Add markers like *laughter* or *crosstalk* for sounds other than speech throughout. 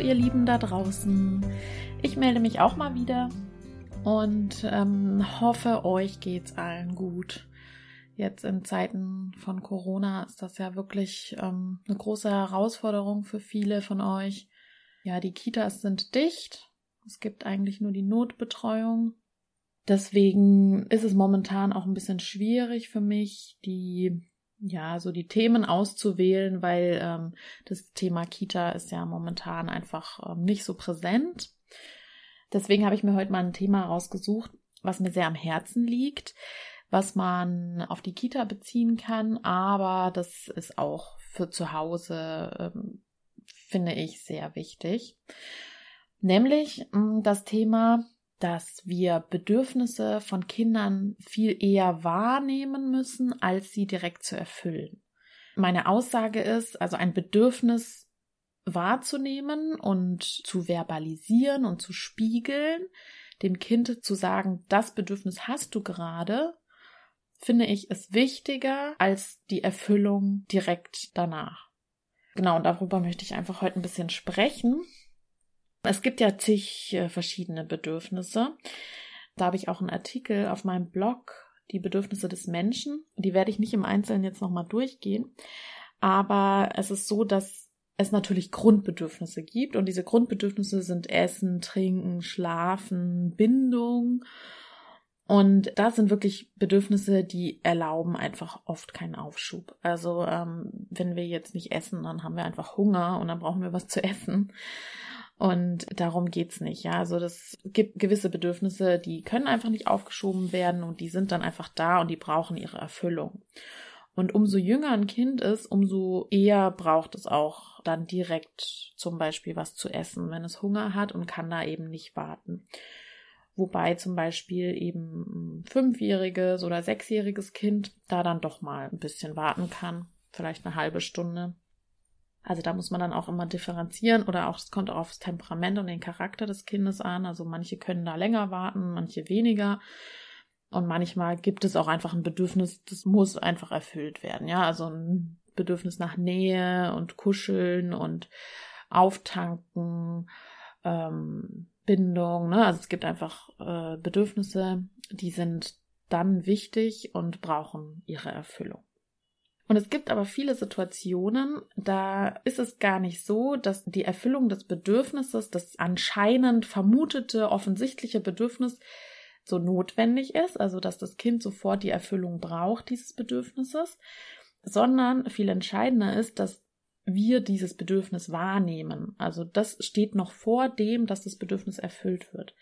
Ihr Lieben da draußen. Ich melde mich auch mal wieder und ähm, hoffe, euch geht's allen gut. Jetzt in Zeiten von Corona ist das ja wirklich ähm, eine große Herausforderung für viele von euch. Ja, die Kitas sind dicht. Es gibt eigentlich nur die Notbetreuung. Deswegen ist es momentan auch ein bisschen schwierig für mich, die ja, so die Themen auszuwählen, weil ähm, das Thema Kita ist ja momentan einfach ähm, nicht so präsent. Deswegen habe ich mir heute mal ein Thema rausgesucht, was mir sehr am Herzen liegt, was man auf die Kita beziehen kann, aber das ist auch für zu Hause, ähm, finde ich, sehr wichtig. Nämlich mh, mm, das Thema, dass wir Bedürfnisse von Kindern viel eher wahrnehmen müssen, als sie direkt zu erfüllen. Meine Aussage ist, also ein Bedürfnis wahrzunehmen und zu verbalisieren und zu spiegeln, dem Kind zu sagen, das Bedürfnis hast du gerade, finde ich, ist wichtiger als die Erfüllung direkt danach. Genau, und darüber möchte ich einfach heute ein bisschen sprechen. Es gibt ja zig äh, verschiedene Bedürfnisse. Da habe ich auch einen Artikel auf meinem Blog, die Bedürfnisse des Menschen. Die werde ich nicht im Einzelnen jetzt nochmal durchgehen. Aber es ist so, dass es natürlich Grundbedürfnisse gibt und diese Grundbedürfnisse sind Essen, Trinken, Schlafen, Bindung und das sind wirklich Bedürfnisse, die erlauben einfach oft keinen Aufschub. Also ähm, wenn wir jetzt nicht essen, dann haben wir einfach Hunger und dann brauchen wir was zu essen. Und darum geht's nicht. Ja, also das gibt gewisse Bedürfnisse, die können einfach nicht aufgeschoben werden und die sind dann einfach da und die brauchen ihre Erfüllung. Und umso jünger ein Kind ist, umso eher braucht es auch dann direkt zum Beispiel was zu essen, wenn es Hunger hat und kann da eben nicht warten wobei zum Beispiel eben ein fünfjähriges oder sechsjähriges Kind da dann doch mal ein bisschen warten kann, vielleicht eine halbe Stunde. Also da muss man dann auch immer differenzieren oder auch es kommt auch aufs Temperament und den Charakter des Kindes an. Also manche können da länger warten, manche weniger. Und manchmal gibt es auch einfach ein Bedürfnis, das muss einfach erfüllt werden. Ja, also ein Bedürfnis nach Nähe und Kuscheln und Auftanken, ähm, Bindung. Ne? Also es gibt einfach äh, Bedürfnisse, die sind dann wichtig und brauchen ihre Erfüllung. Und es gibt aber viele Situationen, da ist es gar nicht so, dass die Erfüllung des Bedürfnisses, das anscheinend vermutete, offensichtliche Bedürfnis so notwendig ist, also dass das Kind sofort die Erfüllung braucht dieses Bedürfnisses, sondern viel entscheidender ist, dass wir dieses Bedürfnis wahrnehmen. Also das steht noch vor dem, dass das Bedürfnis erfüllt wird.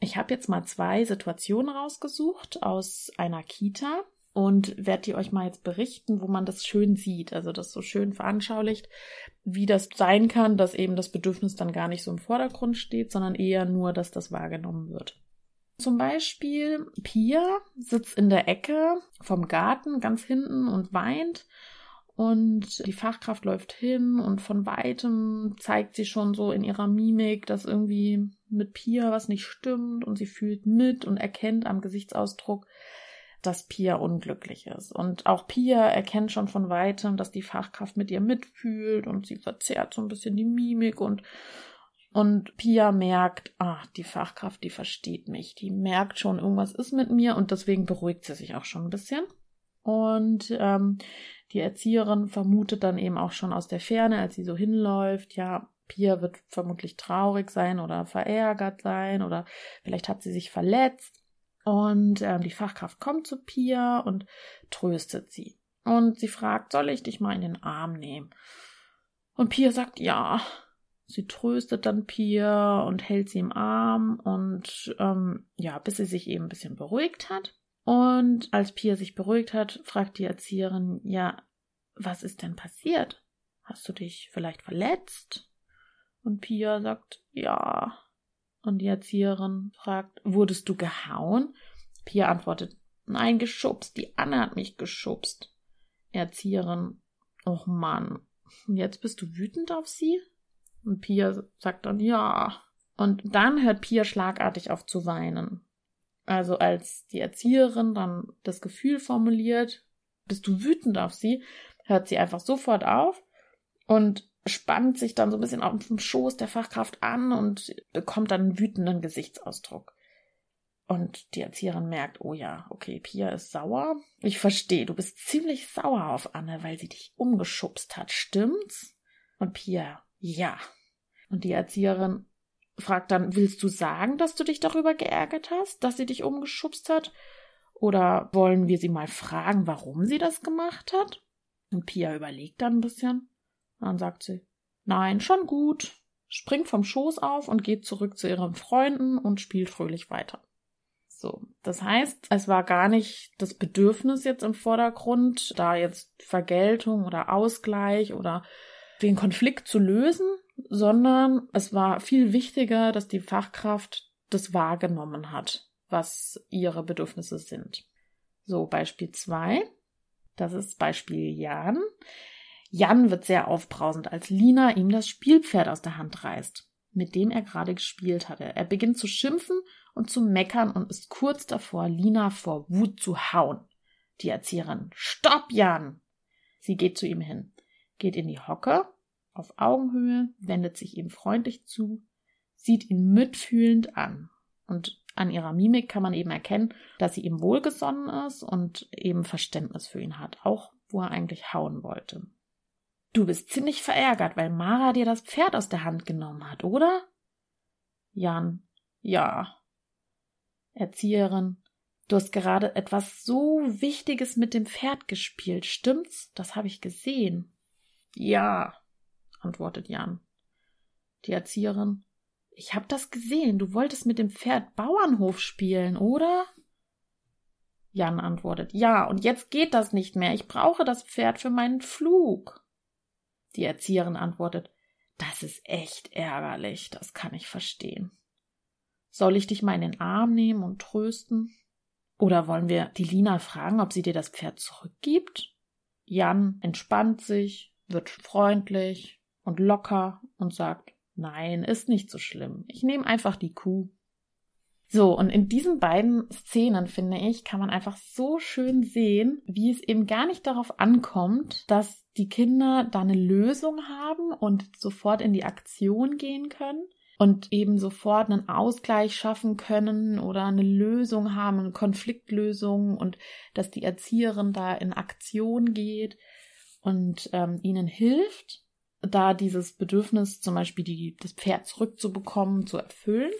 Ich habe jetzt mal zwei Situationen rausgesucht aus einer Kita und werde die euch mal jetzt berichten, wo man das schön sieht, also das so schön veranschaulicht, wie das sein kann, dass eben das Bedürfnis dann gar nicht so im Vordergrund steht, sondern eher nur, dass das wahrgenommen wird. Zum Beispiel Pia sitzt in der Ecke vom Garten ganz hinten und weint und die Fachkraft läuft hin und von weitem zeigt sie schon so in ihrer Mimik, dass irgendwie mit Pia was nicht stimmt und sie fühlt mit und erkennt am Gesichtsausdruck, dass Pia unglücklich ist. Und auch Pia erkennt schon von weitem, dass die Fachkraft mit ihr mitfühlt und sie verzerrt so ein bisschen die Mimik und und Pia merkt, ah, die Fachkraft, die versteht mich, die merkt schon, irgendwas ist mit mir und deswegen beruhigt sie sich auch schon ein bisschen. Und ähm, die Erzieherin vermutet dann eben auch schon aus der Ferne, als sie so hinläuft, ja, Pia wird vermutlich traurig sein oder verärgert sein oder vielleicht hat sie sich verletzt. Und ähm, die Fachkraft kommt zu Pia und tröstet sie. Und sie fragt, soll ich dich mal in den Arm nehmen? Und Pia sagt ja. Sie tröstet dann Pia und hält sie im Arm und ähm, ja, bis sie sich eben ein bisschen beruhigt hat. Und als Pia sich beruhigt hat, fragt die Erzieherin, ja, was ist denn passiert? Hast du dich vielleicht verletzt? Und Pia sagt, ja. Und die Erzieherin fragt, wurdest du gehauen? Pia antwortet, nein, geschubst. Die Anne hat mich geschubst. Erzieherin, och Mann, jetzt bist du wütend auf sie? Und Pia sagt dann, ja. Und dann hört Pia schlagartig auf zu weinen. Also als die Erzieherin dann das Gefühl formuliert, bist du wütend auf sie, hört sie einfach sofort auf und spannt sich dann so ein bisschen auf dem Schoß der Fachkraft an und bekommt dann einen wütenden Gesichtsausdruck. Und die Erzieherin merkt, oh ja, okay, Pia ist sauer. Ich verstehe, du bist ziemlich sauer auf Anne, weil sie dich umgeschubst hat, stimmt's? Und Pia, ja. Und die Erzieherin fragt dann, willst du sagen, dass du dich darüber geärgert hast, dass sie dich umgeschubst hat? Oder wollen wir sie mal fragen, warum sie das gemacht hat? Und Pia überlegt dann ein bisschen. Dann sagt sie, nein, schon gut, springt vom Schoß auf und geht zurück zu ihren Freunden und spielt fröhlich weiter. So, das heißt, es war gar nicht das Bedürfnis jetzt im Vordergrund, da jetzt Vergeltung oder Ausgleich oder den Konflikt zu lösen, sondern es war viel wichtiger, dass die Fachkraft das wahrgenommen hat, was ihre Bedürfnisse sind. So, Beispiel zwei. Das ist Beispiel Jan. Jan wird sehr aufbrausend, als Lina ihm das Spielpferd aus der Hand reißt, mit dem er gerade gespielt hatte. Er beginnt zu schimpfen und zu meckern und ist kurz davor, Lina vor Wut zu hauen. Die Erzieherin. Stopp, Jan! Sie geht zu ihm hin, geht in die Hocke, auf Augenhöhe, wendet sich ihm freundlich zu, sieht ihn mitfühlend an. Und an ihrer Mimik kann man eben erkennen, dass sie ihm wohlgesonnen ist und eben Verständnis für ihn hat, auch wo er eigentlich hauen wollte. Du bist ziemlich verärgert, weil Mara dir das Pferd aus der Hand genommen hat, oder? Jan. Ja. Erzieherin. Du hast gerade etwas so Wichtiges mit dem Pferd gespielt, stimmt's? Das habe ich gesehen. Ja, antwortet Jan. Die Erzieherin. Ich hab das gesehen. Du wolltest mit dem Pferd Bauernhof spielen, oder? Jan antwortet. Ja, und jetzt geht das nicht mehr. Ich brauche das Pferd für meinen Flug. Die Erzieherin antwortet, das ist echt ärgerlich, das kann ich verstehen. Soll ich dich mal in den Arm nehmen und trösten? Oder wollen wir die Lina fragen, ob sie dir das Pferd zurückgibt? Jan entspannt sich, wird freundlich und locker und sagt, nein, ist nicht so schlimm. Ich nehme einfach die Kuh. So, und in diesen beiden Szenen, finde ich, kann man einfach so schön sehen, wie es eben gar nicht darauf ankommt, dass die Kinder da eine Lösung haben und sofort in die Aktion gehen können und eben sofort einen Ausgleich schaffen können oder eine Lösung haben, eine Konfliktlösung und dass die Erzieherin da in Aktion geht und ähm, ihnen hilft, da dieses Bedürfnis zum Beispiel die, das Pferd zurückzubekommen, zu erfüllen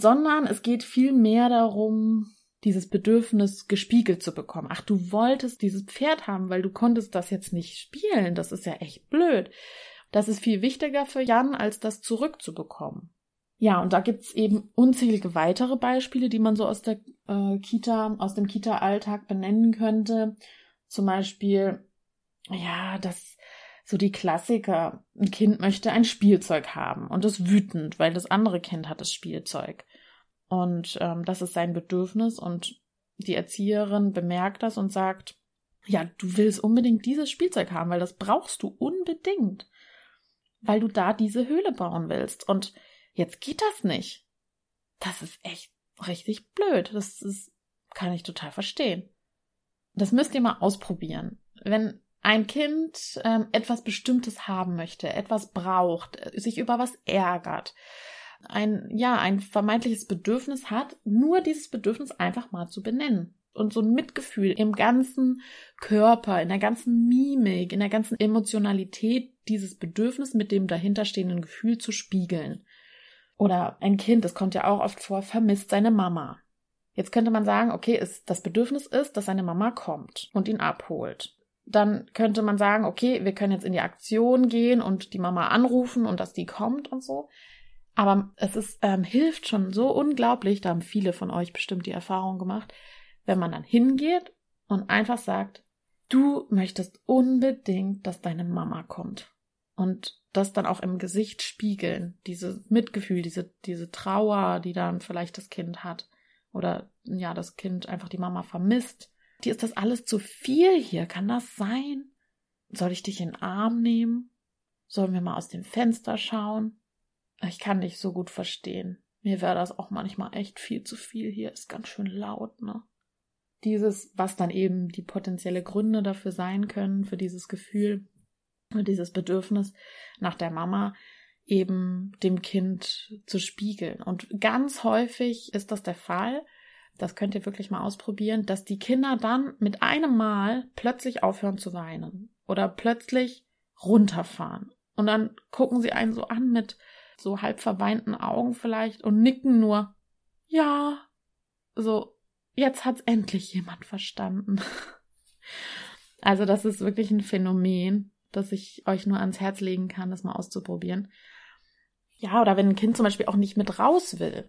sondern es geht viel mehr darum, dieses Bedürfnis gespiegelt zu bekommen. Ach, du wolltest dieses Pferd haben, weil du konntest das jetzt nicht spielen. Das ist ja echt blöd. Das ist viel wichtiger für Jan, als das zurückzubekommen. Ja, und da gibt's eben unzählige weitere Beispiele, die man so aus der äh, Kita, aus dem Kita-Alltag benennen könnte. Zum Beispiel, ja, dass so die Klassiker. Ein Kind möchte ein Spielzeug haben und ist wütend, weil das andere Kind hat das Spielzeug. Und ähm, das ist sein Bedürfnis und die Erzieherin bemerkt das und sagt, ja, du willst unbedingt dieses Spielzeug haben, weil das brauchst du unbedingt, weil du da diese Höhle bauen willst. Und jetzt geht das nicht. Das ist echt richtig blöd. Das ist, kann ich total verstehen. Das müsst ihr mal ausprobieren. Wenn ein Kind ähm, etwas Bestimmtes haben möchte, etwas braucht, sich über was ärgert, ein, ja, ein vermeintliches Bedürfnis hat, nur dieses Bedürfnis einfach mal zu benennen. Und so ein Mitgefühl im ganzen Körper, in der ganzen Mimik, in der ganzen Emotionalität dieses Bedürfnis mit dem dahinterstehenden Gefühl zu spiegeln. Oder ein Kind, das kommt ja auch oft vor, vermisst seine Mama. Jetzt könnte man sagen, okay, ist, das Bedürfnis ist, dass seine Mama kommt und ihn abholt dann könnte man sagen, okay, wir können jetzt in die Aktion gehen und die Mama anrufen und dass die kommt und so. Aber es ist, ähm, hilft schon so unglaublich, da haben viele von euch bestimmt die Erfahrung gemacht, wenn man dann hingeht und einfach sagt, du möchtest unbedingt, dass deine Mama kommt. und das dann auch im Gesicht spiegeln, dieses Mitgefühl, diese, diese Trauer, die dann vielleicht das Kind hat oder ja, das Kind einfach die Mama vermisst. Dir ist das alles zu viel hier, kann das sein? Soll ich dich in den Arm nehmen? Sollen wir mal aus dem Fenster schauen? Ich kann dich so gut verstehen. Mir wäre das auch manchmal echt viel zu viel hier, ist ganz schön laut, ne? Dieses, was dann eben die potenzielle Gründe dafür sein können, für dieses Gefühl, dieses Bedürfnis nach der Mama eben dem Kind zu spiegeln. Und ganz häufig ist das der Fall, das könnt ihr wirklich mal ausprobieren, dass die Kinder dann mit einem Mal plötzlich aufhören zu weinen oder plötzlich runterfahren. Und dann gucken sie einen so an mit so halb verweinten Augen vielleicht und nicken nur. Ja. So, jetzt hat's endlich jemand verstanden. *laughs* Also das ist wirklich ein Phänomen, das ich euch nur ans Herz legen kann, das mal auszuprobieren. Ja, oder wenn ein Kind zum Beispiel auch nicht mit raus will.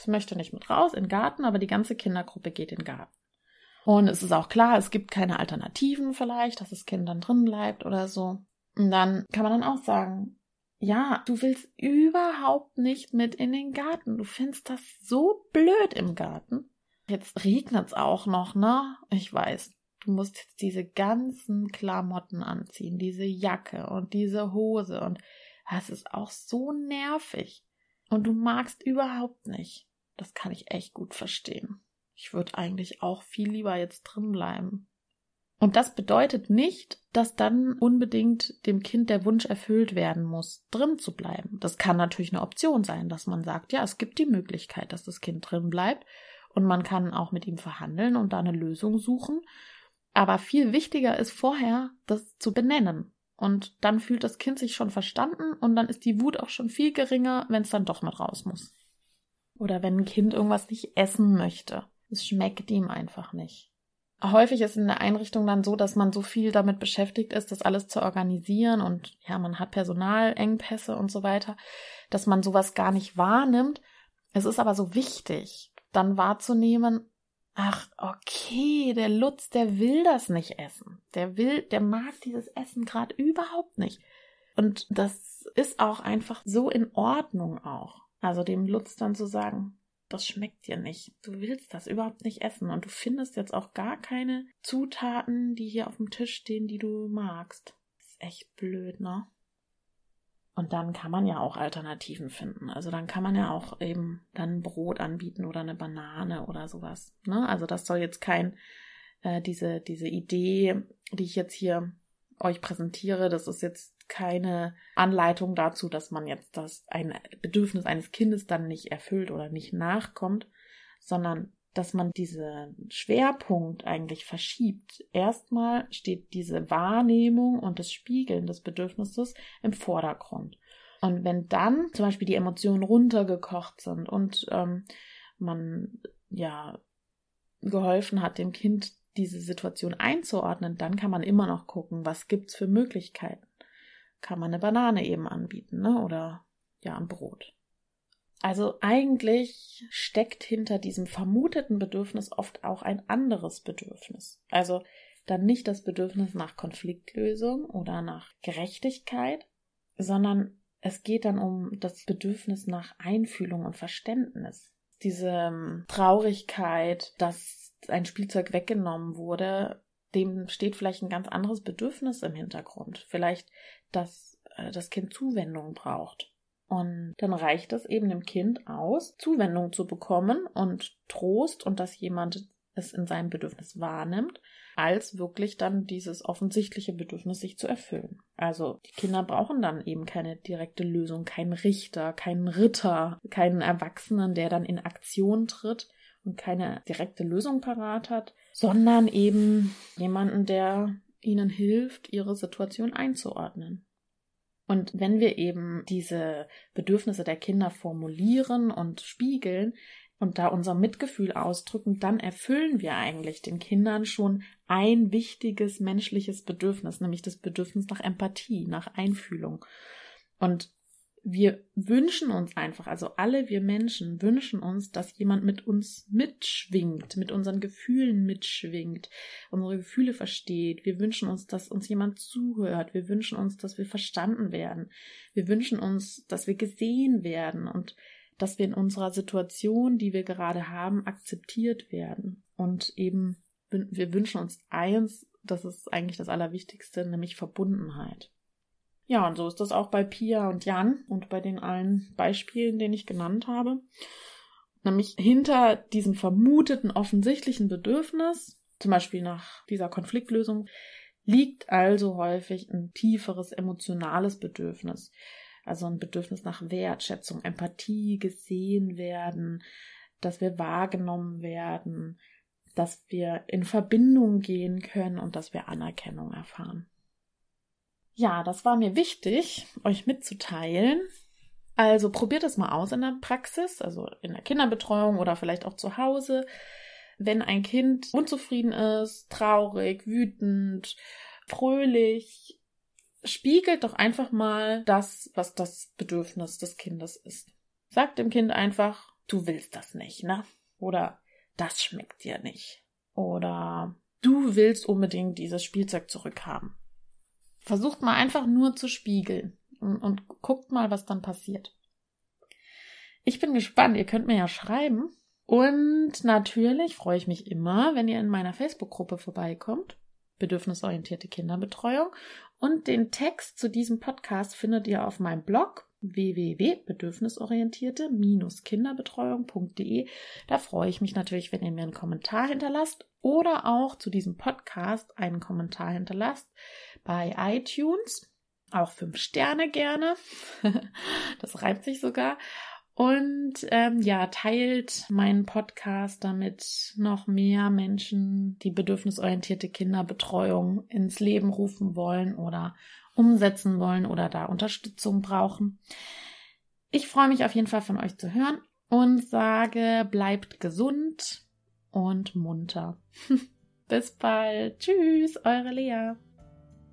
Es möchte nicht mit raus in den Garten, aber die ganze Kindergruppe geht in den Garten. Und es ist auch klar, es gibt keine Alternativen vielleicht, dass das Kind dann drin bleibt oder so. Und dann kann man dann auch sagen, ja, du willst überhaupt nicht mit in den Garten. Du findest das so blöd im Garten. Jetzt regnet's auch noch, ne? Ich weiß, du musst jetzt diese ganzen Klamotten anziehen, diese Jacke und diese Hose und das ist auch so nervig. Und du magst überhaupt nicht. Das kann ich echt gut verstehen. Ich würde eigentlich auch viel lieber jetzt drin bleiben. Und das bedeutet nicht, dass dann unbedingt dem Kind der Wunsch erfüllt werden muss, drin zu bleiben. Das kann natürlich eine Option sein, dass man sagt, ja, es gibt die Möglichkeit, dass das Kind drin bleibt und man kann auch mit ihm verhandeln und da eine Lösung suchen. Aber viel wichtiger ist vorher, das zu benennen. Und dann fühlt das Kind sich schon verstanden und dann ist die Wut auch schon viel geringer, wenn es dann doch mit raus muss. Oder wenn ein Kind irgendwas nicht essen möchte. Es schmeckt ihm einfach nicht. Häufig ist in der Einrichtung dann so, dass man so viel damit beschäftigt ist, das alles zu organisieren und ja, man hat Personalengpässe und so weiter, dass man sowas gar nicht wahrnimmt. Es ist aber so wichtig, dann wahrzunehmen, ach, okay, der Lutz, der will das nicht essen. Der will, der mag dieses Essen gerade überhaupt nicht. Und das ist auch einfach so in Ordnung auch. Also dem Lutz dann zu sagen, das schmeckt dir nicht. Du willst das überhaupt nicht essen und du findest jetzt auch gar keine Zutaten, die hier auf dem Tisch stehen, die du magst. Das ist echt blöd, ne? Und dann kann man ja auch Alternativen finden. Also dann kann man ja auch eben dann Brot anbieten oder eine Banane oder sowas. Ne? Also das soll jetzt kein, äh, diese, diese Idee, die ich jetzt hier euch präsentiere, das ist jetzt keine Anleitung dazu, dass man jetzt das ein Bedürfnis eines Kindes dann nicht erfüllt oder nicht nachkommt, sondern dass man diesen Schwerpunkt eigentlich verschiebt. Erstmal steht diese Wahrnehmung und das Spiegeln des Bedürfnisses im Vordergrund. Und wenn dann zum Beispiel die Emotionen runtergekocht sind und ähm, man ja geholfen hat, dem Kind diese Situation einzuordnen, dann kann man immer noch gucken, was gibt's für Möglichkeiten. Kann man eine Banane eben anbieten, ne? Oder ja, ein Brot. Also eigentlich steckt hinter diesem vermuteten Bedürfnis oft auch ein anderes Bedürfnis. Also dann nicht das Bedürfnis nach Konfliktlösung oder nach Gerechtigkeit, sondern es geht dann um das Bedürfnis nach Einfühlung und Verständnis. Diese ähm, Traurigkeit, dass ein Spielzeug weggenommen wurde, dem steht vielleicht ein ganz anderes Bedürfnis im Hintergrund. Vielleicht, dass äh, das Kind Zuwendung braucht und dann reicht es eben dem Kind aus, Zuwendung zu bekommen und Trost und dass jemand es in seinem Bedürfnis wahrnimmt, als wirklich dann dieses offensichtliche Bedürfnis sich zu erfüllen. Also die Kinder brauchen dann eben keine direkte Lösung, keinen Richter, keinen Ritter, keinen Erwachsenen, der dann in Aktion tritt und keine direkte Lösung parat hat, sondern eben jemanden, der ihnen hilft, ihre Situation einzuordnen. Und wenn wir eben diese Bedürfnisse der Kinder formulieren und spiegeln und da unser Mitgefühl ausdrücken, dann erfüllen wir eigentlich den Kindern schon ein wichtiges menschliches Bedürfnis, nämlich das Bedürfnis nach Empathie, nach Einfühlung. Und wir wünschen uns einfach, also alle wir Menschen wünschen uns, dass jemand mit uns mitschwingt, mit unseren Gefühlen mitschwingt, unsere Gefühle versteht. Wir wünschen uns, dass uns jemand zuhört. Wir wünschen uns, dass wir verstanden werden. Wir wünschen uns, dass wir gesehen werden und dass wir in unserer Situation, die wir gerade haben, akzeptiert werden. Und eben, wir wünschen uns eins, das ist eigentlich das Allerwichtigste, nämlich Verbundenheit. Ja, und so ist das auch bei Pia und Jan und bei den allen Beispielen, den ich genannt habe. Nämlich hinter diesem vermuteten offensichtlichen Bedürfnis, zum Beispiel nach dieser Konfliktlösung, liegt also häufig ein tieferes emotionales Bedürfnis. Also ein Bedürfnis nach Wertschätzung, Empathie, gesehen werden, dass wir wahrgenommen werden, dass wir in Verbindung gehen können und dass wir Anerkennung erfahren. Ja, das war mir wichtig, euch mitzuteilen. Also probiert es mal aus in der Praxis, also in der Kinderbetreuung oder vielleicht auch zu Hause. Wenn ein Kind unzufrieden ist, traurig, wütend, fröhlich, spiegelt doch einfach mal das, was das Bedürfnis des Kindes ist. Sagt dem Kind einfach, du willst das nicht, ne? Oder das schmeckt dir nicht. Oder du willst unbedingt dieses Spielzeug zurückhaben. Versucht mal einfach nur zu spiegeln und, und guckt mal, was dann passiert. Ich bin gespannt, ihr könnt mir ja schreiben. Und natürlich freue ich mich immer, wenn ihr in meiner Facebook-Gruppe vorbeikommt. Bedürfnisorientierte Kinderbetreuung. Und den Text zu diesem Podcast findet ihr auf meinem Blog www.bedürfnisorientierte-kinderbetreuung.de. Da freue ich mich natürlich, wenn ihr mir einen Kommentar hinterlasst oder auch zu diesem Podcast einen Kommentar hinterlasst bei iTunes. Auch fünf Sterne gerne. *laughs* das reibt sich sogar. Und ähm, ja, teilt meinen Podcast, damit noch mehr Menschen die bedürfnisorientierte Kinderbetreuung ins Leben rufen wollen oder umsetzen wollen oder da Unterstützung brauchen. Ich freue mich auf jeden Fall von euch zu hören und sage, bleibt gesund und munter. *laughs* Bis bald. Tschüss, eure Lea.